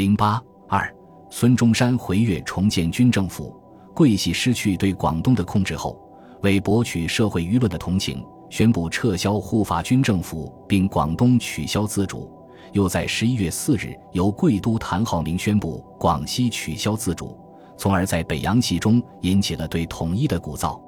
零八二，孙中山回粤重建军政府。桂系失去对广东的控制后，为博取社会舆论的同情，宣布撤销护法军政府，并广东取消自主。又在十一月四日由贵都谭浩明宣布广西取消自主，从而在北洋系中引起了对统一的鼓噪。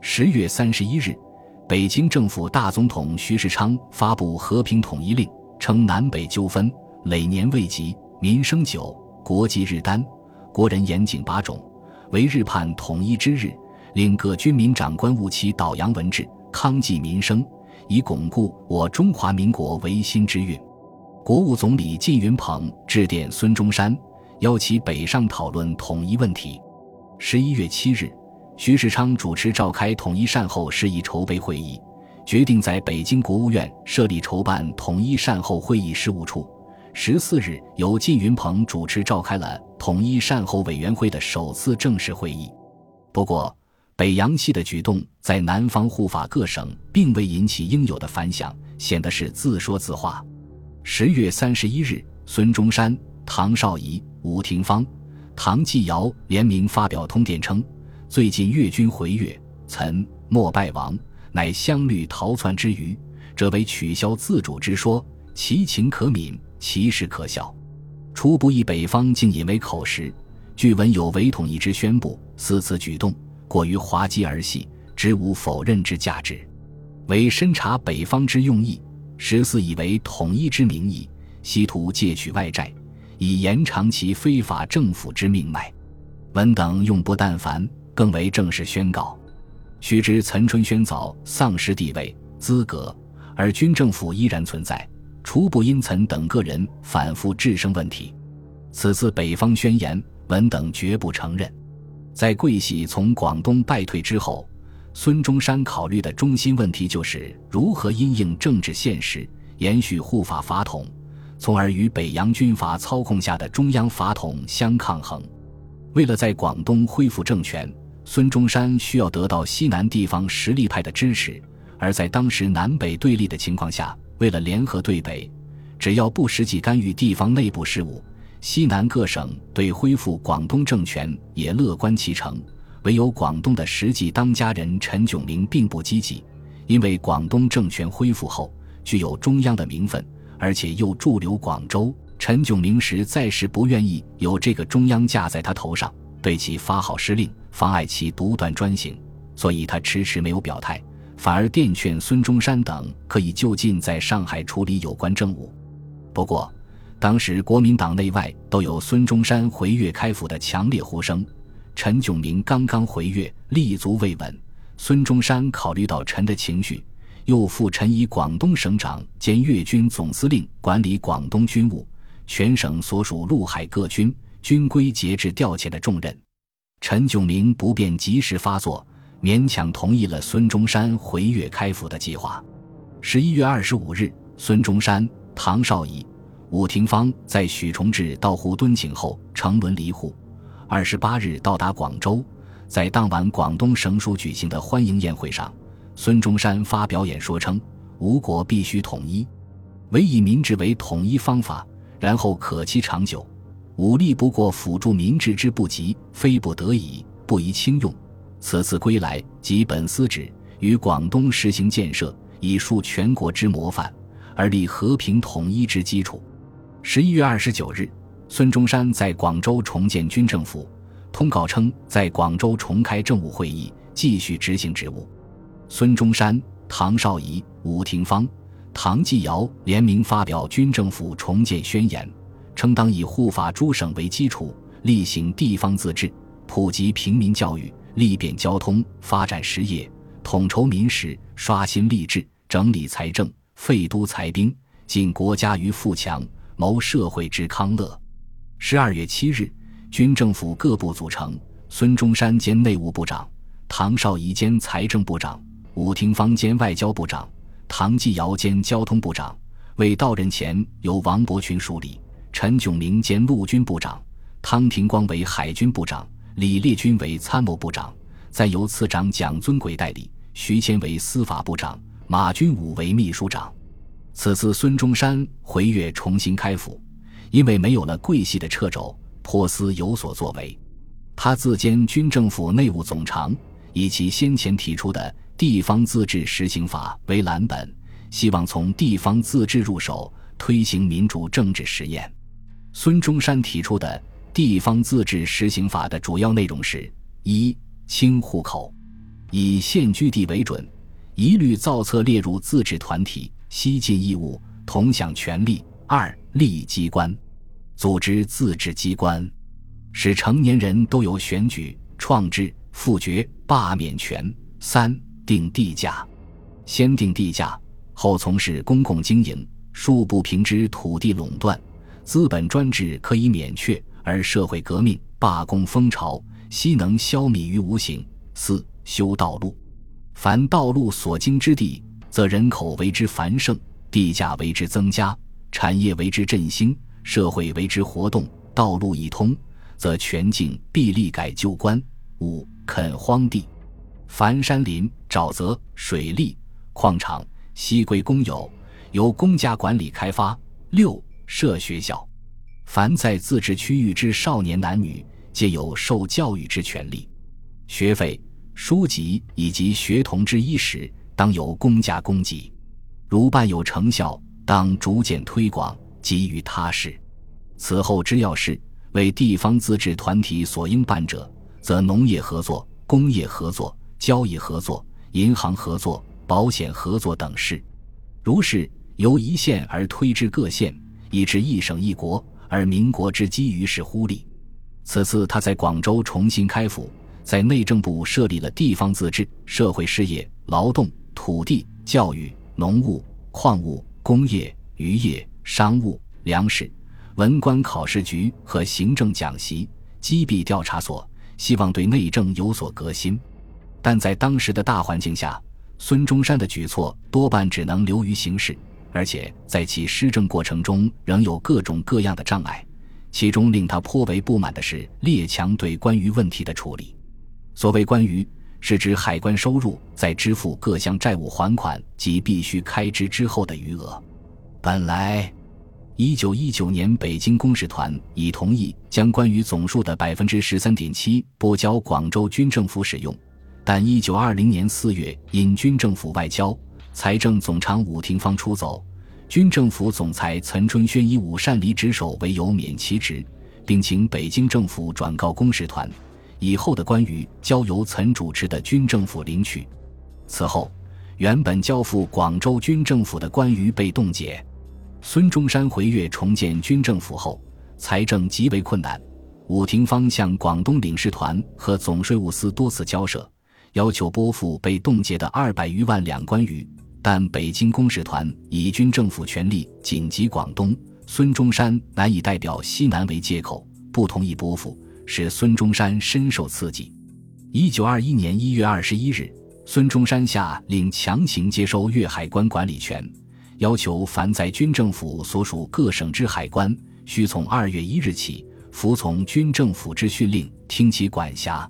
十月三十一日，北京政府大总统徐世昌发布和平统一令，称南北纠纷累年未及，民生久，国际日单，国人严谨把种，为日盼统一之日，令各军民长官务其导扬文治，康济民生，以巩固我中华民国维新之运。国务总理靳云鹏致电孙中山，邀其北上讨论统一问题。十一月七日，徐世昌主持召开统一善后事宜筹备会议，决定在北京国务院设立筹办统一善后会议事务处。十四日，由靳云鹏主持召开了统一善后委员会的首次正式会议。不过，北洋系的举动在南方护法各省并未引起应有的反响，显得是自说自话。十月三十一日，孙中山、唐绍仪、吴廷芳、唐继尧联名发表通电称：“最近粤军回粤，岑莫败亡，乃乡虑逃窜之余，这为取消自主之说，其情可悯，其实可笑。初不意北方竟引为口实，据闻有伪统一之宣布，此次举动过于滑稽儿戏，知无否认之价值，为深察北方之用意。”十四以为统一之名义，希图借取外债，以延长其非法政府之命脉。文等用不但凡，更为正式宣告。须知岑春轩早丧失地位资格，而军政府依然存在，除不因岑等个人反复制生问题。此次北方宣言，文等绝不承认。在桂系从广东败退之后。孙中山考虑的中心问题就是如何因应政治现实，延续护法法统，从而与北洋军阀操控下的中央法统相抗衡。为了在广东恢复政权，孙中山需要得到西南地方实力派的支持。而在当时南北对立的情况下，为了联合对北，只要不实际干预地方内部事务，西南各省对恢复广东政权也乐观其成。唯有广东的实际当家人陈炯明并不积极，因为广东政权恢复后具有中央的名分，而且又驻留广州，陈炯明实在是不愿意有这个中央架在他头上，对其发号施令，妨碍其独断专行，所以他迟迟没有表态，反而电劝孙中山等可以就近在上海处理有关政务。不过，当时国民党内外都有孙中山回粤开府的强烈呼声。陈炯明刚刚回粤，立足未稳。孙中山考虑到陈的情绪，又复陈以广东省长兼粤军总司令管理广东军务，全省所属陆海各军军规节制调遣的重任。陈炯明不便及时发作，勉强同意了孙中山回粤开府的计划。十一月二十五日，孙中山、唐绍仪、伍廷芳在许崇智到沪敦请后，乘轮离沪。二十八日到达广州，在当晚广东省署举行的欢迎宴会上，孙中山发表演说称：“吴国必须统一，唯以民治为统一方法，然后可期长久。武力不过辅助民治之不及，非不得已，不宜轻用。此次归来，即本司旨于广东实行建设，以树全国之模范，而立和平统一之基础。”十一月二十九日。孙中山在广州重建军政府，通告称在广州重开政务会议，继续执行职务。孙中山、唐绍仪、伍廷芳、唐继尧联名发表军政府重建宣言，称当以护法诸省为基础，力行地方自治，普及平民教育，利便交通，发展实业，统筹民时，刷新吏治，整理财政，废都裁兵，尽国家于富强，谋社会之康乐。十二月七日，军政府各部组成，孙中山兼内务部长，唐绍仪兼财政部长，伍廷芳兼外交部长，唐继尧兼交通部长。未到任前，由王伯群署理，陈炯明兼陆军部长，汤廷光为海军部长，李烈钧为参谋部长，再由次长蒋尊贵代理，徐谦为司法部长，马君武为秘书长。此次孙中山回粤重新开府。因为没有了桂系的掣肘，颇思有所作为。他自兼军政府内务总长，以其先前提出的地方自治实行法为蓝本，希望从地方自治入手推行民主政治实验。孙中山提出的地方自治实行法的主要内容是：一、清户口，以现居地为准，一律造册列入自治团体，悉尽义务，同享权利；二、立机关，组织自治机关，使成年人都有选举、创制、复决、罢免权；三、定地价，先定地价，后从事公共经营，恕不平之土地垄断。资本专制可以免却，而社会革命、罢工风潮悉能消弭于无形。四、修道路，凡道路所经之地，则人口为之繁盛，地价为之增加，产业为之振兴，社会为之活动。道路一通，则全境必立改旧观。五、垦荒地，凡山林、沼泽、水利、矿场悉归公有，由公家管理开发。六。设学校，凡在自治区域之少年男女，皆有受教育之权利。学费、书籍以及学童之衣食，当由公家供给。如办有成效，当逐渐推广，给予他事。此后之要事，为地方自治团体所应办者，则农业合作、工业合作、交易合作、银行合作、保险合作等事。如是，由一县而推至各县。以至一省一国，而民国之基于是忽立。此次他在广州重新开府，在内政部设立了地方自治、社会事业、劳动、土地、教育、农务、矿物、工业、渔业、商务、粮食、文官考试局和行政讲习、击毙调查所，希望对内政有所革新。但在当时的大环境下，孙中山的举措多半只能流于形式。而且在其施政过程中，仍有各种各样的障碍。其中令他颇为不满的是列强对关于问题的处理。所谓关于，是指海关收入在支付各项债务还款及必须开支之后的余额。本来，一九一九年北京公使团已同意将关于总数的百分之十三点七拨交广州军政府使用，但一九二零年四月因军政府外交。财政总长武廷芳出走，军政府总裁岑春轩以武善离职守为由免其职，并请北京政府转告公使团，以后的关于交由岑主持的军政府领取。此后，原本交付广州军政府的关于被冻结。孙中山回粤重建军政府后，财政极为困难。武廷芳向广东领事团和总税务司多次交涉，要求拨付被冻结的二百余万两关于。但北京公使团以军政府权力紧急广东，孙中山难以代表西南为借口，不同意拨付，使孙中山深受刺激。一九二一年一月二十一日，孙中山下令强行接收粤海关管理权，要求凡在军政府所属各省之海关，须从二月一日起服从军政府之训令，听其管辖。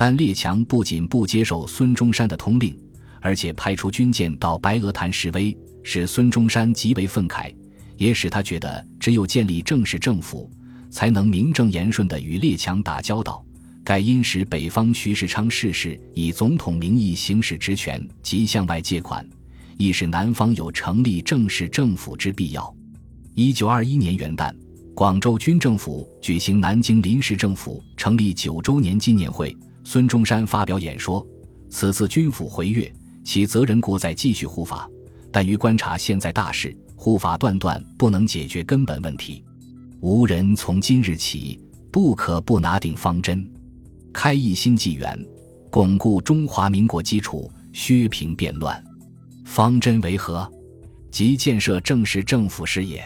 但列强不仅不接受孙中山的通令。而且派出军舰到白鹅潭示威，使孙中山极为愤慨，也使他觉得只有建立正式政府，才能名正言顺地与列强打交道。盖因使北方徐世昌逝世，以总统名义行使职权及向外借款，亦使南方有成立正式政府之必要。一九二一年元旦，广州军政府举行南京临时政府成立九周年纪念会，孙中山发表演说：“此次军府回粤。”其责任故在继续护法，但于观察现在大事，护法断断不能解决根本问题。无人从今日起不可不拿定方针，开一新纪元，巩固中华民国基础，削平变乱。方针为何？即建设正式政府事也。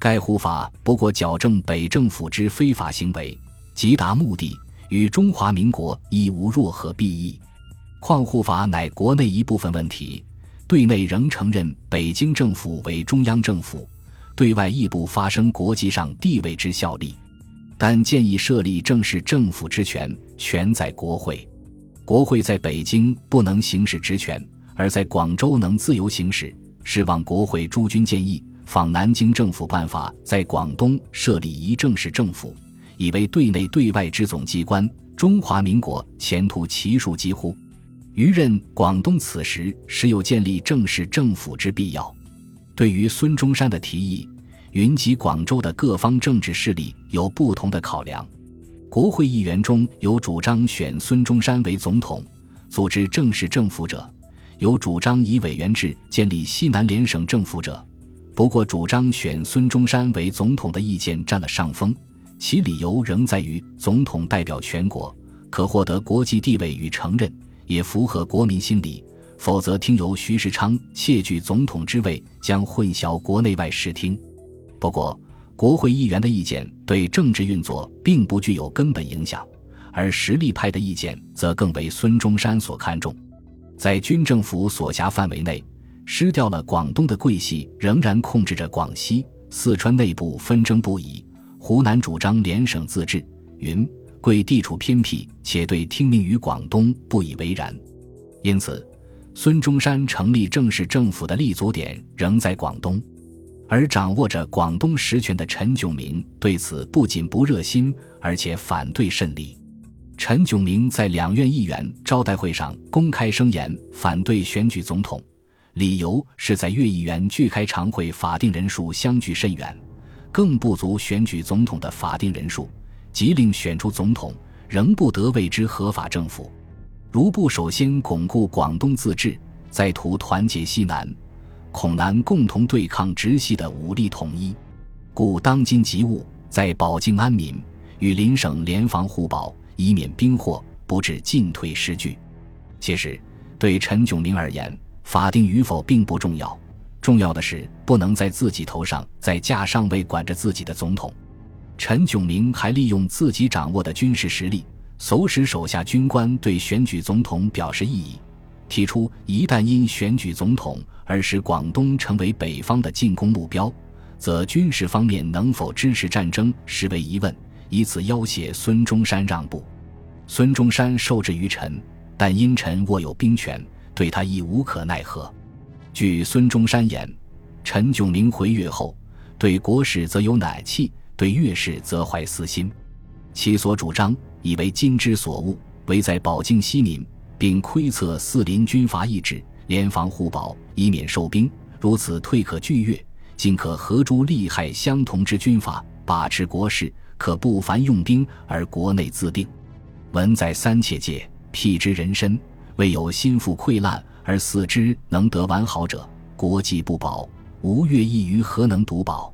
该护法不过矫正北政府之非法行为，即达目的，与中华民国亦无若何裨益。矿户法乃国内一部分问题，对内仍承认北京政府为中央政府，对外亦不发生国际上地位之效力。但建议设立正式政府之权，全在国会。国会在北京不能行使职权，而在广州能自由行使，是望国会诸君建议，仿南京政府办法，在广东设立一正式政府，以为对内对外之总机关。中华民国前途其数几乎。余任广东此时时有建立正式政府之必要。对于孙中山的提议，云集广州的各方政治势力有不同的考量。国会议员中有主张选孙中山为总统，组织正式政府者；有主张以委员制建立西南联省政府者。不过，主张选孙中山为总统的意见占了上风。其理由仍在于总统代表全国，可获得国际地位与承认，也符合国民心理。否则，听由徐世昌窃据总统之位，将混淆国内外视听。不过，国会议员的意见对政治运作并不具有根本影响，而实力派的意见则更为孙中山所看重。在军政府所辖范围内，失掉了广东的桂系仍然控制着广西、四川内部纷争不已。湖南主张联省自治，云贵地处偏僻，且对听命于广东不以为然，因此，孙中山成立正式政府的立足点仍在广东，而掌握着广东实权的陈炯明对此不仅不热心，而且反对甚厉。陈炯明在两院议员招待会上公开声言反对选举总统，理由是在粤议员拒开常会法定人数相距甚远。更不足选举总统的法定人数，即令选出总统，仍不得为之合法政府。如不首先巩固广东自治，再图团结西南，恐难共同对抗直系的武力统一。故当今急务在保境安民，与邻省联防互保，以免兵祸不致进退失据。其实，对陈炯明而言，法定与否并不重要。重要的是，不能在自己头上再架上位管着自己的总统。陈炯明还利用自己掌握的军事实力，唆使手下军官对选举总统表示异议，提出一旦因选举总统而使广东成为北方的进攻目标，则军事方面能否支持战争实为疑问，以此要挟孙中山让步。孙中山受制于陈，但因陈握有兵权，对他亦无可奈何。据孙中山言，陈炯明回粤后，对国事则有乃气，对粤事则怀私心。其所主张，以为今之所恶，唯在保境西民，并窥测四邻军阀意志，联防互保，以免受兵。如此退可拒粤，尽可合诸利害相同之军阀，把持国事，可不凡用兵，而国内自定。文在三切界，辟之人身，未有心腹溃烂。而四之能得完好者，国计不保，吴越意于何能独保？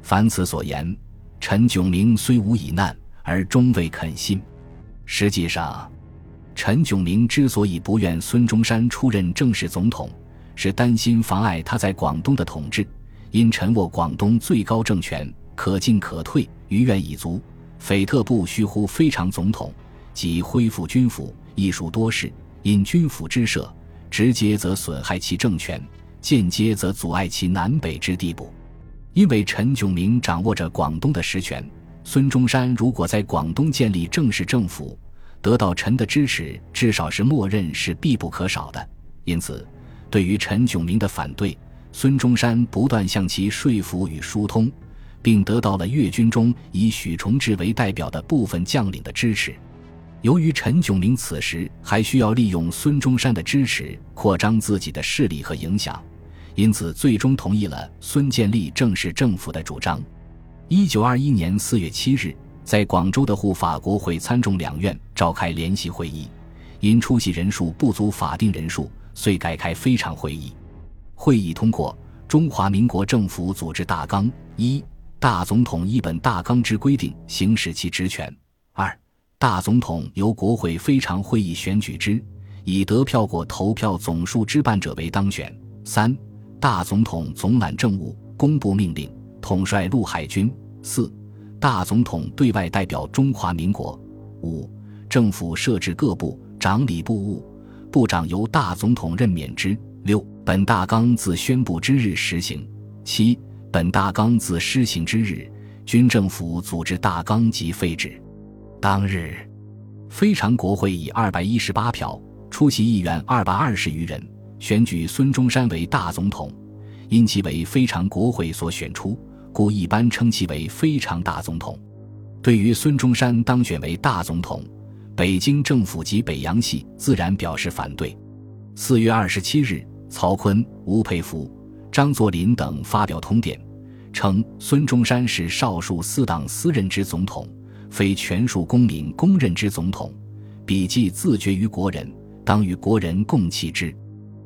凡此所言，陈炯明虽无以难，而终未肯信。实际上，陈炯明之所以不愿孙中山出任正式总统，是担心妨碍他在广东的统治。因陈握广东最高政权，可进可退，余愿已足，斐特不须乎非常总统，即恢复军府，亦属多事。因军府之设。直接则损害其政权，间接则阻碍其南北之地步。因为陈炯明掌握着广东的实权，孙中山如果在广东建立正式政府，得到陈的支持，至少是默认是必不可少的。因此，对于陈炯明的反对，孙中山不断向其说服与疏通，并得到了粤军中以许崇智为代表的部分将领的支持。由于陈炯明此时还需要利用孙中山的支持扩张自己的势力和影响，因此最终同意了孙建立正式政府的主张。一九二一年四月七日，在广州的护法国会参众两院召开联席会议，因出席人数不足法定人数，遂改开非常会议。会议通过《中华民国政府组织大纲》一大总统一本大纲之规定，行使其职权。二大总统由国会非常会议选举之，以得票过投票总数之半者为当选。三、大总统总揽政务，公布命令，统帅陆海军。四、大总统对外代表中华民国。五、政府设置各部长礼部务，部长由大总统任免之。六、本大纲自宣布之日实行。七、本大纲自施行之日，军政府组织大纲即废止。当日，非常国会以二百一十八票，出席议员二百二十余人，选举孙中山为大总统，因其为非常国会所选出，故一般称其为非常大总统。对于孙中山当选为大总统，北京政府及北洋系自然表示反对。四月二十七日，曹锟、吴佩孚、张作霖等发表通电，称孙中山是少数四党私任之总统，非全数公民公认之总统，笔记自绝于国人，当与国人共弃之。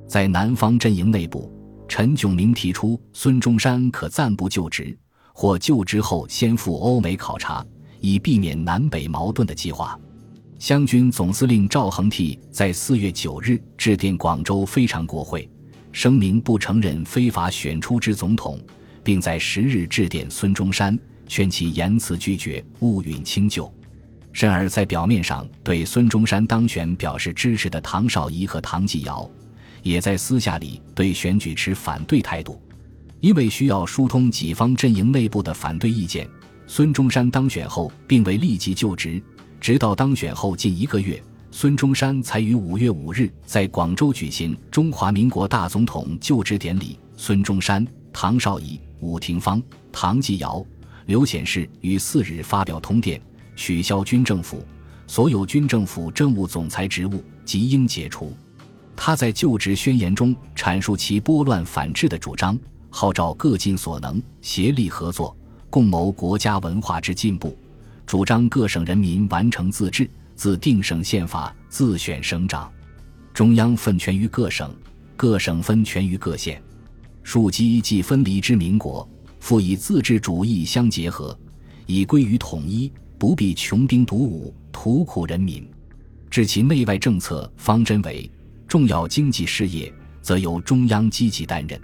在南方阵营内部，陈炯明提出孙中山可暂不就职，或就职后先赴欧美考察，以避免南北矛盾的计划。湘军总司令赵恒惕在四月九日致电广州非常国会，声明不承认非法选出之总统，并在十日致电孙中山，劝其言辞拒绝，勿允轻就。甚而在表面上对孙中山当选表示支持的唐绍仪和唐继尧，也在私下里对选举持反对态度。因为需要疏通己方阵营内部的反对意见，孙中山当选后并未立即就职。直到当选后近一个月，孙中山才于五月五日在广州举行中华民国大总统就职典礼。孙中山、唐绍仪、伍廷芳、唐继尧、刘显世于四日发表通电，取消军政府所有军政府政务总裁职务，即应解除。他在就职宣言中阐述其拨乱反制的主张，号召各尽所能，协力合作，共谋国家文化之进步。主张各省人民完成自治，自定省宪法，自选省长，中央分权于各省，各省分权于各县。庶几既分离之民国，复以自治主义相结合，以归于统一，不必穷兵黩武，图苦人民。至其内外政策方针为重要经济事业，则由中央积极担任；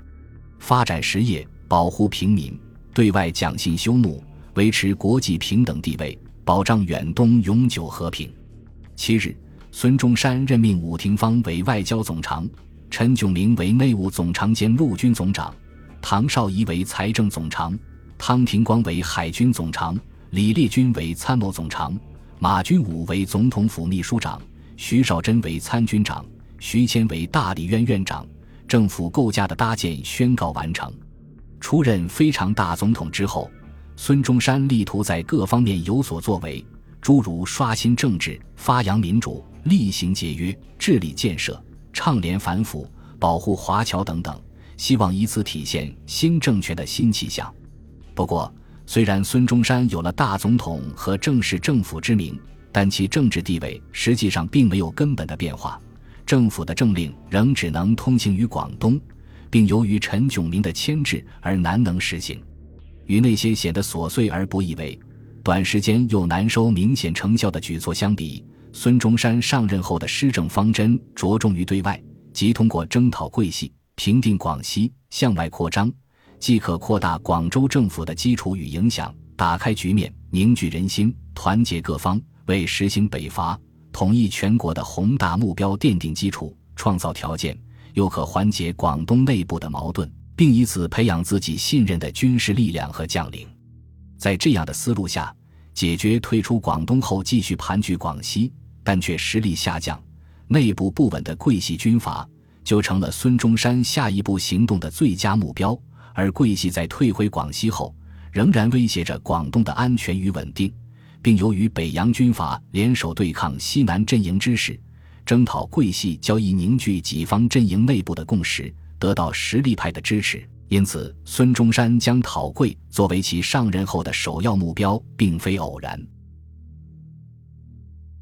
发展实业，保护平民，对外讲信修睦。维持国际平等地位，保障远东永久和平。七日，孙中山任命伍廷芳为外交总长，陈炯明为内务总长兼陆军总长，唐绍仪为财政总长，汤廷光为海军总长，李烈钧为参谋总长，马君武为总统府秘书长，徐绍贞为参军长，徐谦为大理院院长。政府构架的搭建宣告完成。出任非常大总统之后。孙中山力图在各方面有所作为，诸如刷新政治、发扬民主、厉行节约、治理建设、倡廉反腐、保护华侨等等，希望以此体现新政权的新气象。不过，虽然孙中山有了大总统和正式政府之名，但其政治地位实际上并没有根本的变化，政府的政令仍只能通行于广东，并由于陈炯明的牵制而难能实行。与那些显得琐碎而不易为、短时间又难收明显成效的举措相比，孙中山上任后的施政方针着重于对外，即通过征讨桂系、平定广西，向外扩张，既可扩大广州政府的基础与影响，打开局面，凝聚人心，团结各方，为实行北伐、统一全国的宏大目标奠定基础、创造条件，又可缓解广东内部的矛盾。并以此培养自己信任的军事力量和将领，在这样的思路下，解决退出广东后继续盘踞广西但却实力下降、内部不稳的桂系军阀，就成了孙中山下一步行动的最佳目标。而桂系在退回广西后，仍然威胁着广东的安全与稳定，并由于北洋军阀联手对抗西南阵营之势，征讨桂系交易凝聚己方阵营内部的共识。得到实力派的支持，因此孙中山将讨桂作为其上任后的首要目标，并非偶然。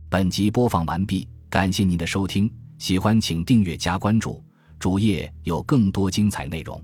本集播放完毕，感谢您的收听，喜欢请订阅加关注，主页有更多精彩内容。